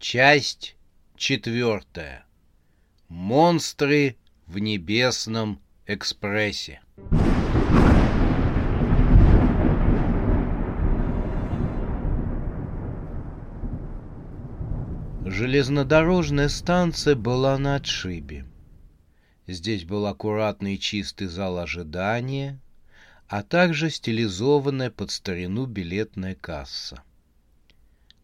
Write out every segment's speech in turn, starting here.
Часть четвертая. Монстры в небесном экспрессе. Железнодорожная станция была на отшибе. Здесь был аккуратный и чистый зал ожидания, а также стилизованная под старину билетная касса.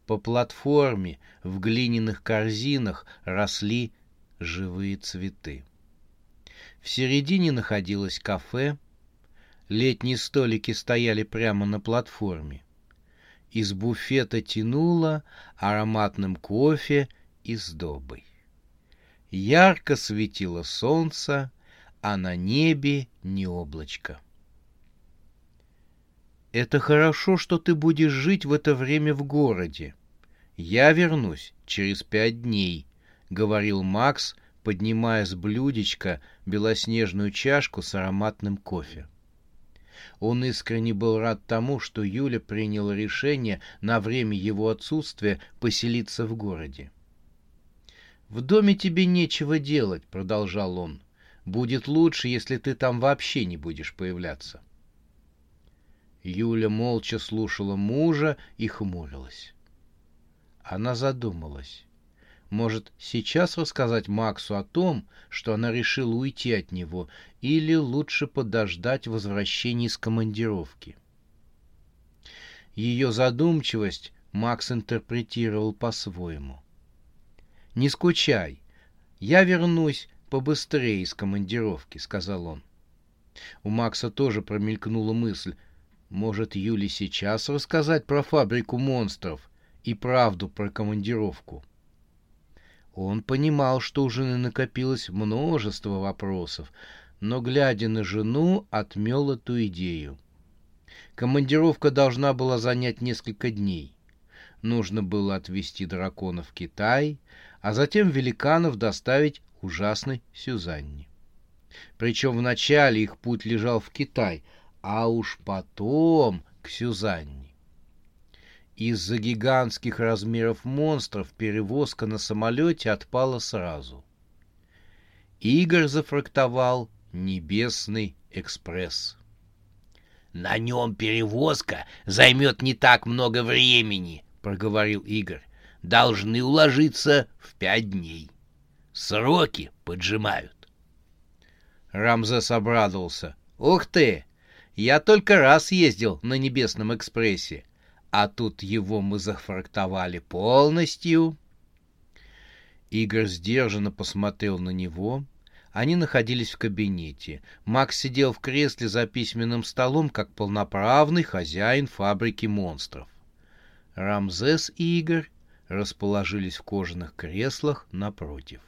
По платформе в глиняных корзинах росли живые цветы. В середине находилось кафе, летние столики стояли прямо на платформе. Из буфета тянуло ароматным кофе и сдобой. Ярко светило солнце, а на небе не облачко. Это хорошо, что ты будешь жить в это время в городе. Я вернусь через пять дней, — говорил Макс, поднимая с блюдечка белоснежную чашку с ароматным кофе. Он искренне был рад тому, что Юля приняла решение на время его отсутствия поселиться в городе. «В доме тебе нечего делать», — продолжал он. «Будет лучше, если ты там вообще не будешь появляться». Юля молча слушала мужа и хмурилась. Она задумалась. Может, сейчас рассказать Максу о том, что она решила уйти от него, или лучше подождать возвращения из командировки? Ее задумчивость Макс интерпретировал по-своему. «Не скучай. Я вернусь побыстрее из командировки», — сказал он. У Макса тоже промелькнула мысль. Может, Юле сейчас рассказать про фабрику монстров и правду про командировку? — он понимал, что у жены накопилось множество вопросов, но, глядя на жену, отмел эту идею. Командировка должна была занять несколько дней. Нужно было отвезти драконов в Китай, а затем великанов доставить ужасной Сюзанне. Причем вначале их путь лежал в Китай, а уж потом к Сюзанне. Из-за гигантских размеров монстров перевозка на самолете отпала сразу. Игорь зафрактовал «Небесный экспресс». «На нем перевозка займет не так много времени», — проговорил Игорь. «Должны уложиться в пять дней. Сроки поджимают». Рамзес обрадовался. «Ух ты! Я только раз ездил на Небесном экспрессе а тут его мы зафрактовали полностью. Игорь сдержанно посмотрел на него. Они находились в кабинете. Макс сидел в кресле за письменным столом, как полноправный хозяин фабрики монстров. Рамзес и Игорь расположились в кожаных креслах напротив.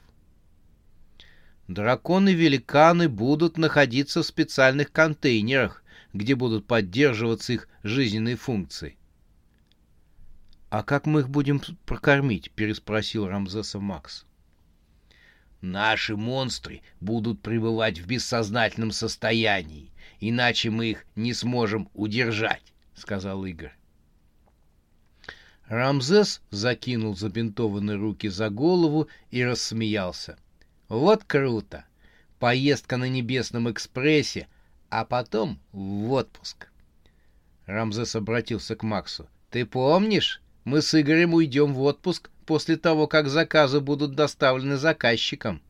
Драконы-великаны будут находиться в специальных контейнерах, где будут поддерживаться их жизненные функции. «А как мы их будем прокормить?» — переспросил Рамзеса Макс. «Наши монстры будут пребывать в бессознательном состоянии, иначе мы их не сможем удержать», — сказал Игорь. Рамзес закинул забинтованные руки за голову и рассмеялся. «Вот круто! Поездка на Небесном экспрессе, а потом в отпуск!» Рамзес обратился к Максу. «Ты помнишь, мы с Игорем уйдем в отпуск после того, как заказы будут доставлены заказчикам.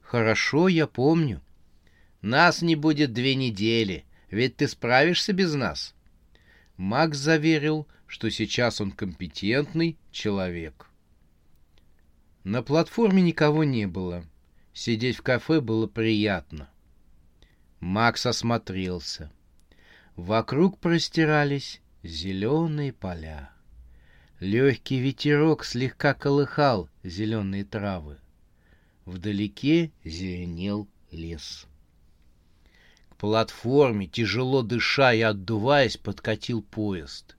Хорошо, я помню. Нас не будет две недели, ведь ты справишься без нас. Макс заверил, что сейчас он компетентный человек. На платформе никого не было. Сидеть в кафе было приятно. Макс осмотрелся. Вокруг простирались зеленые поля. Легкий ветерок слегка колыхал зеленые травы. Вдалеке зеленел лес. К платформе, тяжело дыша и отдуваясь, подкатил поезд.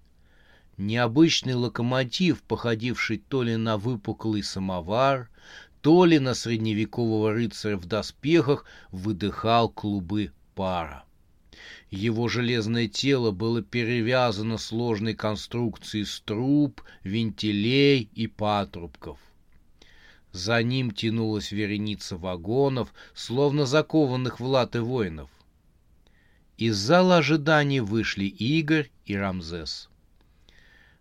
Необычный локомотив, походивший то ли на выпуклый самовар, то ли на средневекового рыцаря в доспехах, выдыхал клубы пара. Его железное тело было перевязано сложной конструкцией струб, вентилей и патрубков. За ним тянулась вереница вагонов, словно закованных в латы воинов. Из зала ожидания вышли Игорь и Рамзес.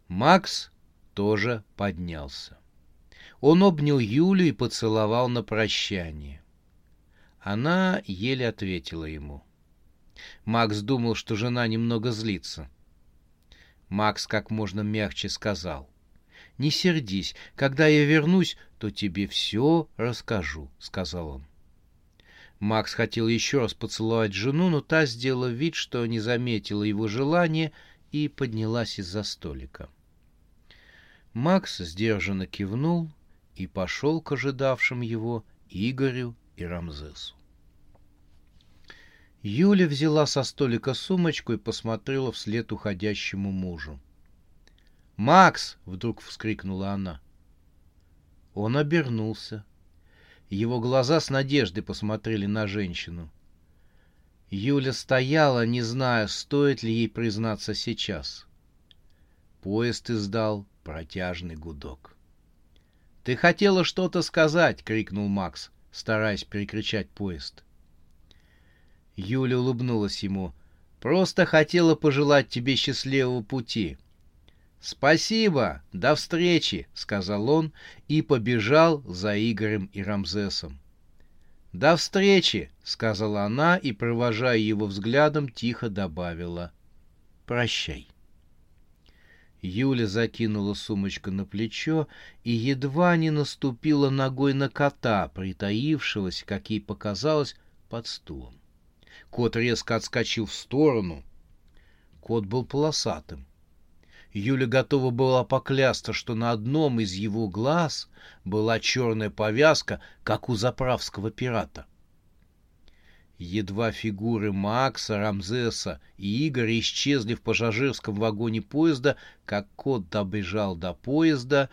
Макс тоже поднялся. Он обнял Юлю и поцеловал на прощание. Она еле ответила ему. Макс думал, что жена немного злится. Макс как можно мягче сказал. «Не сердись, когда я вернусь, то тебе все расскажу», — сказал он. Макс хотел еще раз поцеловать жену, но та сделала вид, что не заметила его желания и поднялась из-за столика. Макс сдержанно кивнул и пошел к ожидавшим его Игорю и Рамзесу. Юля взяла со столика сумочку и посмотрела вслед уходящему мужу. «Макс!» — вдруг вскрикнула она. Он обернулся. Его глаза с надеждой посмотрели на женщину. Юля стояла, не зная, стоит ли ей признаться сейчас. Поезд издал протяжный гудок. «Ты хотела что-то сказать!» — крикнул Макс, стараясь перекричать поезд. Юля улыбнулась ему. «Просто хотела пожелать тебе счастливого пути». «Спасибо! До встречи!» — сказал он и побежал за Игорем и Рамзесом. «До встречи!» — сказала она и, провожая его взглядом, тихо добавила. «Прощай». Юля закинула сумочку на плечо и едва не наступила ногой на кота, притаившегося, как ей показалось, под стулом. Кот резко отскочил в сторону. Кот был полосатым. Юля готова была поклясться, что на одном из его глаз была черная повязка, как у заправского пирата. Едва фигуры Макса, Рамзеса и Игоря исчезли в пассажирском вагоне поезда, как кот добежал до поезда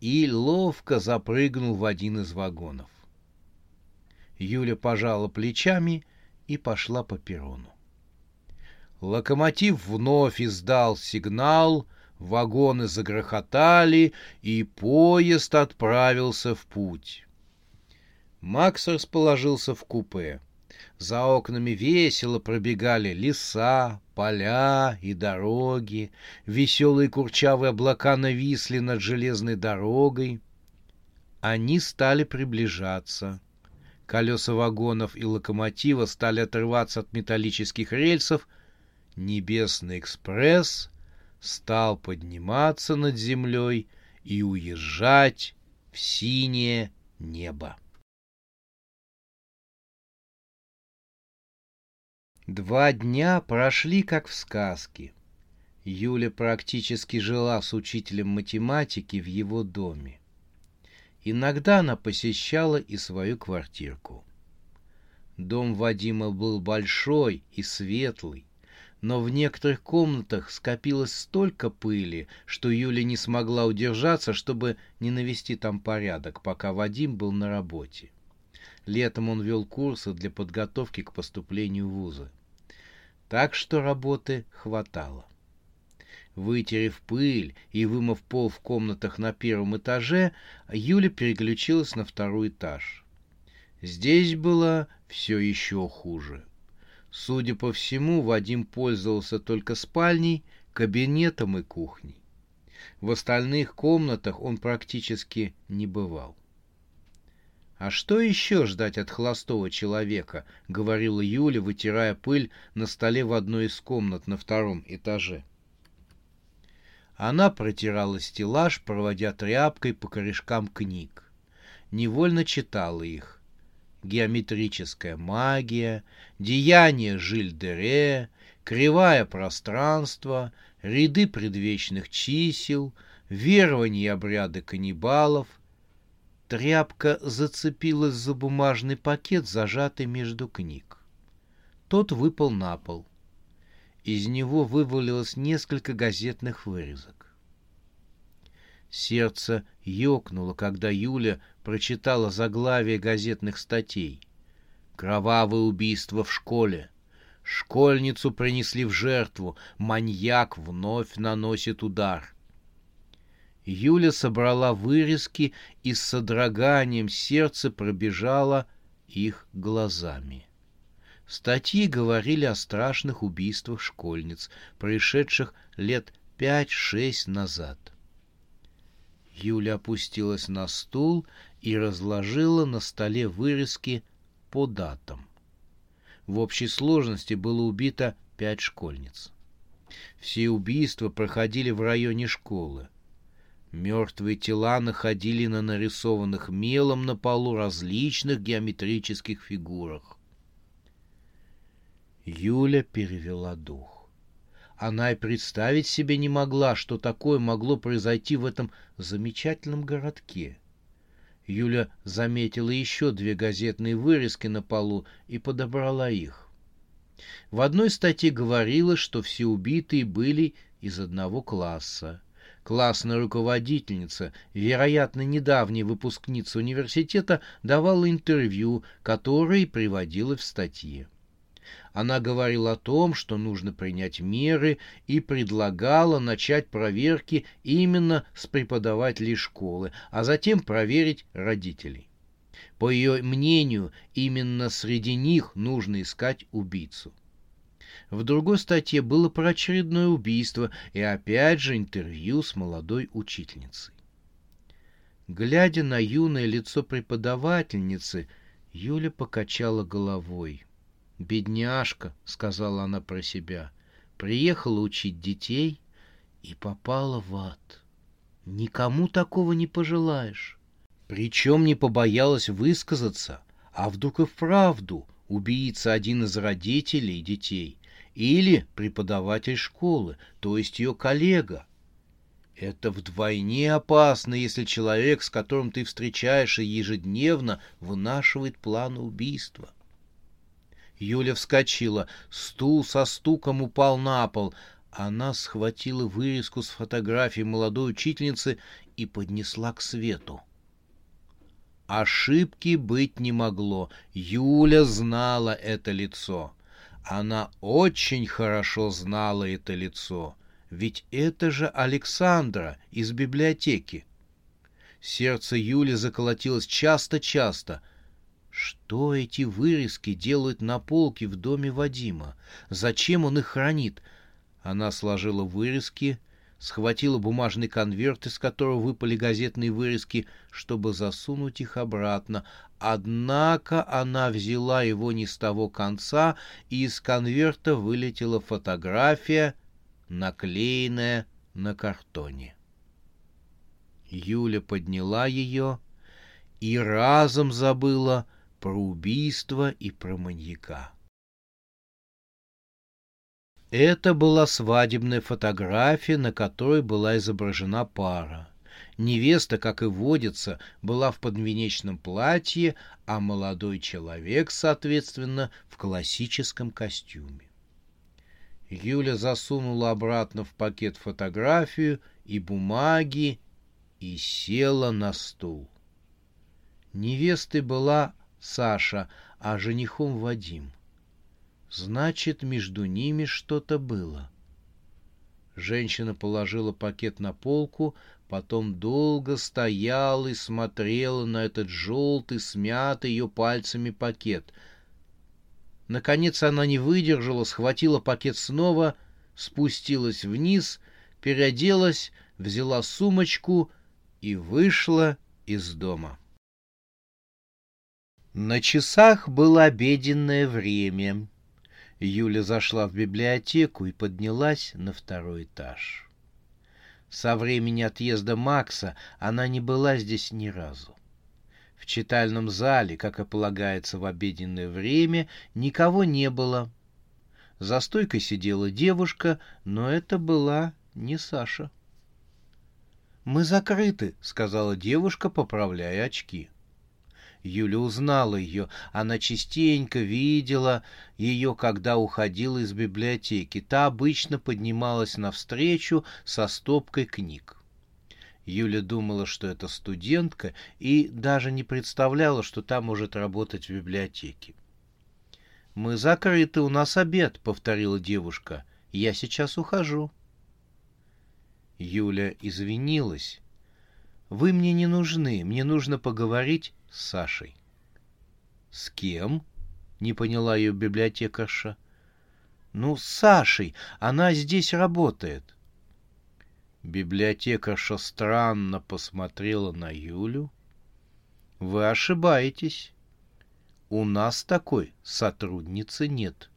и ловко запрыгнул в один из вагонов. Юля пожала плечами и пошла по перрону. Локомотив вновь издал сигнал, вагоны загрохотали, и поезд отправился в путь. Макс расположился в купе. За окнами весело пробегали леса, поля и дороги. Веселые курчавые облака нависли над железной дорогой. Они стали приближаться. Колеса вагонов и локомотива стали отрываться от металлических рельсов. Небесный экспресс стал подниматься над землей и уезжать в синее небо. Два дня прошли как в сказке. Юля практически жила с учителем математики в его доме. Иногда она посещала и свою квартирку. Дом Вадима был большой и светлый, но в некоторых комнатах скопилось столько пыли, что Юля не смогла удержаться, чтобы не навести там порядок, пока Вадим был на работе. Летом он вел курсы для подготовки к поступлению в вузы. Так что работы хватало. Вытерев пыль и вымыв пол в комнатах на первом этаже, Юля переключилась на второй этаж. Здесь было все еще хуже. Судя по всему, Вадим пользовался только спальней, кабинетом и кухней. В остальных комнатах он практически не бывал. «А что еще ждать от холостого человека?» — говорила Юля, вытирая пыль на столе в одной из комнат на втором этаже. Она протирала стеллаж, проводя тряпкой по корешкам книг. Невольно читала их. Геометрическая магия, деяние Жиль-Дере, кривая пространство, ряды предвечных чисел, верования и обряды каннибалов. Тряпка зацепилась за бумажный пакет, зажатый между книг. Тот выпал на пол. Из него вывалилось несколько газетных вырезок. Сердце ёкнуло, когда Юля прочитала заглавие газетных статей. «Кровавое убийство в школе», Школьницу принесли в жертву. Маньяк вновь наносит удар. Юля собрала вырезки и с содроганием сердца пробежала их глазами. Статьи говорили о страшных убийствах школьниц, происшедших лет пять-шесть назад. Юля опустилась на стул и разложила на столе вырезки по датам. В общей сложности было убито пять школьниц. Все убийства проходили в районе школы. Мертвые тела находили на нарисованных мелом на полу различных геометрических фигурах. Юля перевела дух. Она и представить себе не могла, что такое могло произойти в этом замечательном городке. Юля заметила еще две газетные вырезки на полу и подобрала их. В одной статье говорилось, что все убитые были из одного класса. Классная руководительница, вероятно, недавняя выпускница университета, давала интервью, которое приводила в статье. Она говорила о том, что нужно принять меры и предлагала начать проверки именно с преподавателей школы, а затем проверить родителей. По ее мнению, именно среди них нужно искать убийцу. В другой статье было про очередное убийство и опять же интервью с молодой учительницей. Глядя на юное лицо преподавательницы, Юля покачала головой. «Бедняжка», — сказала она про себя, — «приехала учить детей и попала в ад. Никому такого не пожелаешь». Причем не побоялась высказаться, а вдруг и вправду убийца один из родителей детей или преподаватель школы, то есть ее коллега. Это вдвойне опасно, если человек, с которым ты встречаешься ежедневно, вынашивает планы убийства. Юля вскочила. Стул со стуком упал на пол. Она схватила вырезку с фотографией молодой учительницы и поднесла к свету. Ошибки быть не могло. Юля знала это лицо. Она очень хорошо знала это лицо. Ведь это же Александра из библиотеки. Сердце Юли заколотилось часто-часто — что эти вырезки делают на полке в доме Вадима? Зачем он их хранит? Она сложила вырезки, схватила бумажный конверт, из которого выпали газетные вырезки, чтобы засунуть их обратно. Однако она взяла его не с того конца, и из конверта вылетела фотография, наклеенная на картоне. Юля подняла ее и разом забыла про убийство и про маньяка. Это была свадебная фотография, на которой была изображена пара. Невеста, как и водится, была в подвенечном платье, а молодой человек, соответственно, в классическом костюме. Юля засунула обратно в пакет фотографию и бумаги и села на стул. Невестой была Саша, а женихом Вадим. Значит, между ними что-то было. Женщина положила пакет на полку, потом долго стояла и смотрела на этот желтый, смятый ее пальцами пакет. Наконец она не выдержала, схватила пакет снова, спустилась вниз, переоделась, взяла сумочку и вышла из дома. На часах было обеденное время. Юля зашла в библиотеку и поднялась на второй этаж. Со времени отъезда Макса она не была здесь ни разу. В читальном зале, как и полагается в обеденное время, никого не было. За стойкой сидела девушка, но это была не Саша. «Мы закрыты», — сказала девушка, поправляя очки. Юля узнала ее. Она частенько видела ее, когда уходила из библиотеки. Та обычно поднималась навстречу со стопкой книг. Юля думала, что это студентка, и даже не представляла, что та может работать в библиотеке. «Мы закрыты, у нас обед», — повторила девушка. «Я сейчас ухожу». Юля извинилась. «Вы мне не нужны, мне нужно поговорить с Сашей». «С кем?» — не поняла ее библиотекарша. «Ну, с Сашей, она здесь работает». Библиотекарша странно посмотрела на Юлю. «Вы ошибаетесь. У нас такой сотрудницы нет».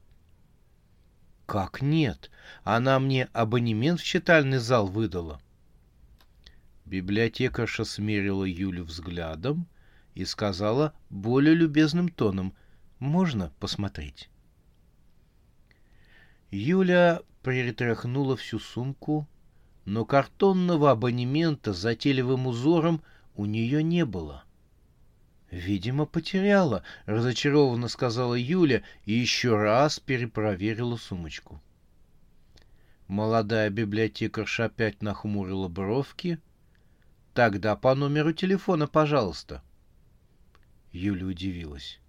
«Как нет? Она мне абонемент в читальный зал выдала». Библиотекарша смерила Юлю взглядом и сказала более любезным тоном «Можно посмотреть?» Юля перетряхнула всю сумку, но картонного абонемента с затейливым узором у нее не было. «Видимо, потеряла», — разочарованно сказала Юля и еще раз перепроверила сумочку. Молодая библиотекарша опять нахмурила бровки. «Тогда по номеру телефона, пожалуйста». Юля удивилась.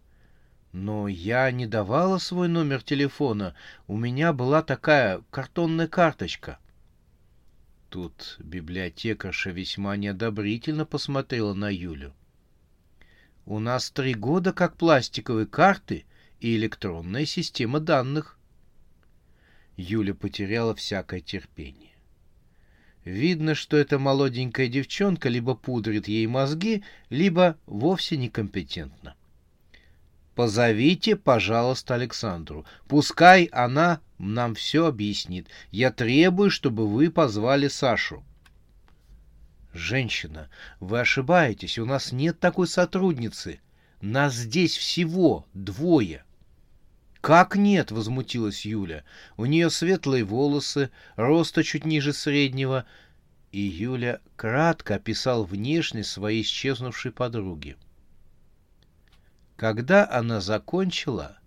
«Но я не давала свой номер телефона. У меня была такая картонная карточка». Тут библиотекарша весьма неодобрительно посмотрела на Юлю. У нас три года как пластиковые карты и электронная система данных. Юля потеряла всякое терпение. Видно, что эта молоденькая девчонка либо пудрит ей мозги, либо вовсе некомпетентна. Позовите, пожалуйста, Александру. Пускай она нам все объяснит. Я требую, чтобы вы позвали Сашу. «Женщина, вы ошибаетесь, у нас нет такой сотрудницы. Нас здесь всего двое». «Как нет?» — возмутилась Юля. У нее светлые волосы, роста чуть ниже среднего. И Юля кратко описал внешность своей исчезнувшей подруги. Когда она закончила,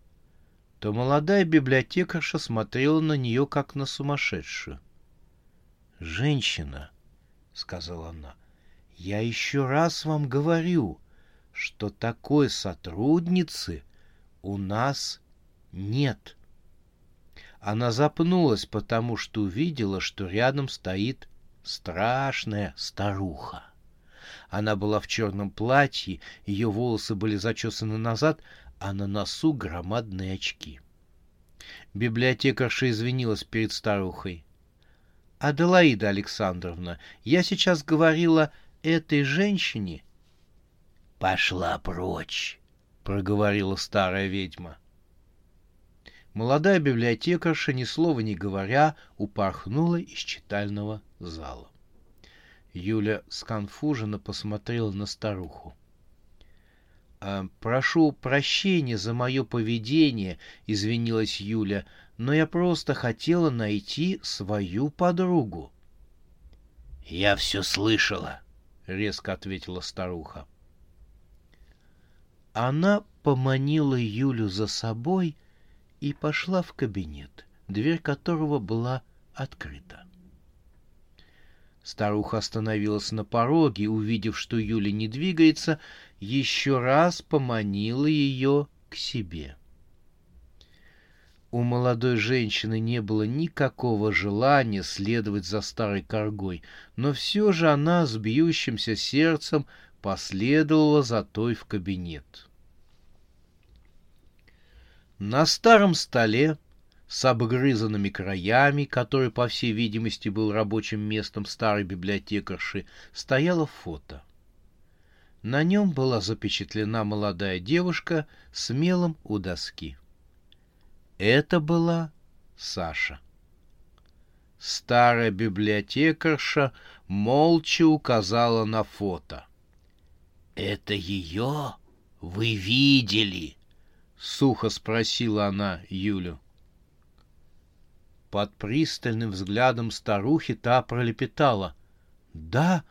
то молодая библиотекарша смотрела на нее, как на сумасшедшую. «Женщина», — сказала она. «Я еще раз вам говорю, что такой сотрудницы у нас нет». Она запнулась, потому что увидела, что рядом стоит страшная старуха. Она была в черном платье, ее волосы были зачесаны назад, а на носу громадные очки. Библиотекарша извинилась перед старухой. Аделаида Александровна, я сейчас говорила этой женщине. Пошла прочь, проговорила старая ведьма. Молодая библиотекарша, ни слова не говоря, упорхнула из читального зала. Юля сконфуженно посмотрела на старуху. «А, «Прошу прощения за мое поведение», — извинилась Юля, но я просто хотела найти свою подругу. — Я все слышала, — резко ответила старуха. Она поманила Юлю за собой и пошла в кабинет, дверь которого была открыта. Старуха остановилась на пороге, увидев, что Юля не двигается, еще раз поманила ее к себе. — у молодой женщины не было никакого желания следовать за старой коргой, но все же она с бьющимся сердцем последовала за той в кабинет. На старом столе с обгрызанными краями, который, по всей видимости, был рабочим местом старой библиотекарши, стояло фото. На нем была запечатлена молодая девушка с мелом у доски. Это была Саша. Старая библиотекарша молча указала на фото. «Это ее вы видели?» — сухо спросила она Юлю. Под пристальным взглядом старухи та пролепетала. «Да,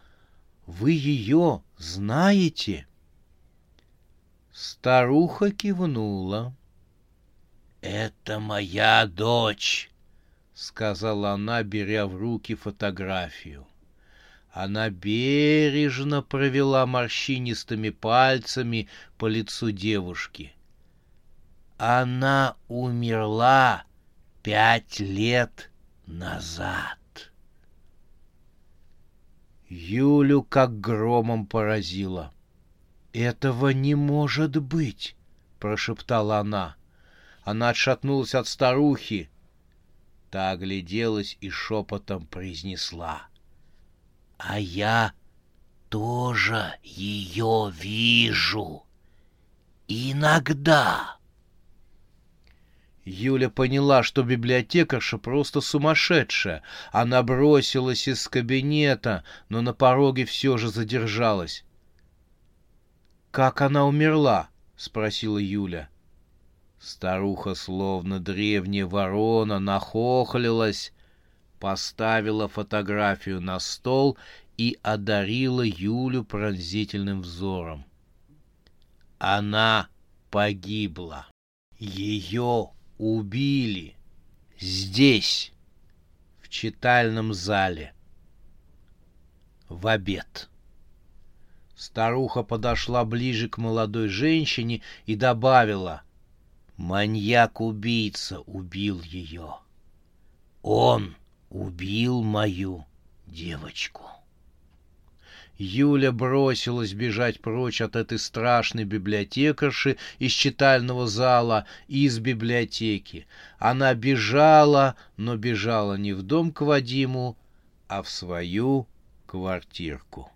Вы ее знаете?» Старуха кивнула. «Это моя дочь», — сказала она, беря в руки фотографию. Она бережно провела морщинистыми пальцами по лицу девушки. Она умерла пять лет назад. Юлю как громом поразило. «Этого не может быть!» — прошептала она. Она отшатнулась от старухи. Та огляделась и шепотом произнесла. «А я тоже ее вижу. Иногда». Юля поняла, что библиотекарша просто сумасшедшая. Она бросилась из кабинета, но на пороге все же задержалась. «Как она умерла?» — спросила Юля. Старуха, словно древняя ворона, нахохлилась, поставила фотографию на стол и одарила Юлю пронзительным взором. Она погибла. Ее убили здесь, в читальном зале, в обед. Старуха подошла ближе к молодой женщине и добавила, «Маньяк-убийца убил ее. Он убил мою девочку». Юля бросилась бежать прочь от этой страшной библиотекарши из читального зала и из библиотеки. Она бежала, но бежала не в дом к Вадиму, а в свою квартирку.